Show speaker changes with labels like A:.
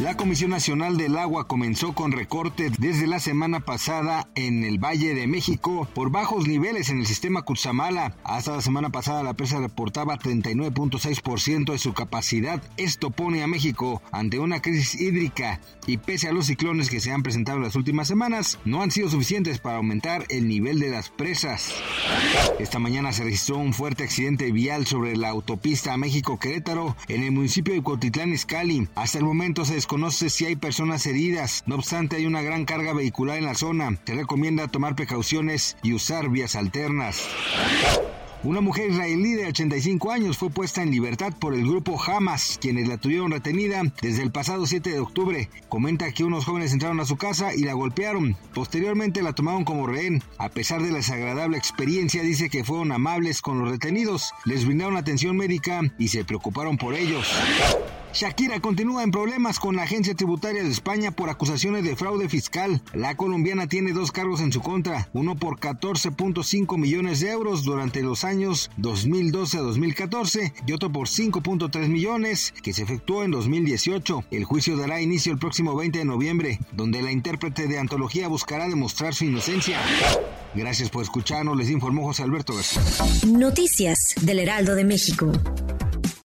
A: La Comisión Nacional del Agua comenzó con recortes desde la semana pasada en el Valle de México por bajos niveles en el sistema Cutzamala. Hasta la semana pasada la presa reportaba 39.6% de su capacidad. Esto pone a México ante una crisis hídrica y pese a los ciclones que se han presentado en las últimas semanas, no han sido suficientes para aumentar el nivel de las presas. Esta mañana se registró un fuerte accidente vial sobre la autopista México-Querétaro en el municipio de Cuautitlán Izcalli. Hasta el momento se desconoce si hay personas heridas, no obstante hay una gran carga vehicular en la zona. Se recomienda tomar precauciones y usar vías alternas. Una mujer israelí de 85 años fue puesta en libertad por el grupo Hamas, quienes la tuvieron retenida desde el pasado 7 de octubre. Comenta que unos jóvenes entraron a su casa y la golpearon. Posteriormente la tomaron como rehén. A pesar de la desagradable experiencia, dice que fueron amables con los retenidos, les brindaron atención médica y se preocuparon por ellos. Shakira continúa en problemas con la agencia tributaria de España por acusaciones de fraude fiscal. La colombiana tiene dos cargos en su contra, uno por 14.5 millones de euros durante los años 2012 a 2014 y otro por 5.3 millones que se efectuó en 2018. El juicio dará inicio el próximo 20 de noviembre, donde la intérprete de antología buscará demostrar su inocencia. Gracias por escucharnos, les informó José Alberto.
B: Noticias del Heraldo de México.